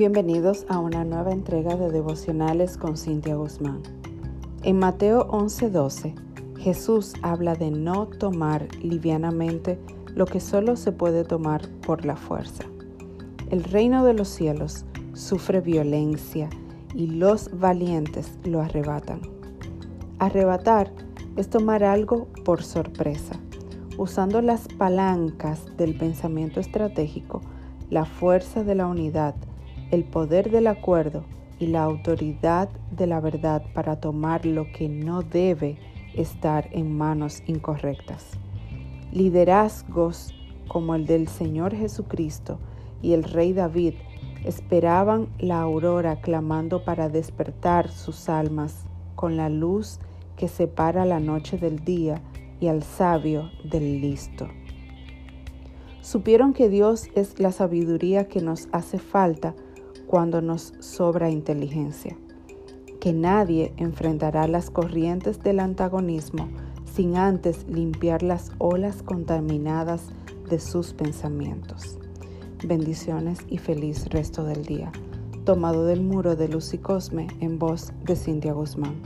Bienvenidos a una nueva entrega de devocionales con Cintia Guzmán. En Mateo 11:12, Jesús habla de no tomar livianamente lo que solo se puede tomar por la fuerza. El reino de los cielos sufre violencia y los valientes lo arrebatan. Arrebatar es tomar algo por sorpresa, usando las palancas del pensamiento estratégico, la fuerza de la unidad, el poder del acuerdo y la autoridad de la verdad para tomar lo que no debe estar en manos incorrectas. Liderazgos como el del Señor Jesucristo y el Rey David esperaban la aurora clamando para despertar sus almas con la luz que separa la noche del día y al sabio del listo. Supieron que Dios es la sabiduría que nos hace falta cuando nos sobra inteligencia, que nadie enfrentará las corrientes del antagonismo sin antes limpiar las olas contaminadas de sus pensamientos. Bendiciones y feliz resto del día. Tomado del muro de Luz y Cosme en voz de Cintia Guzmán.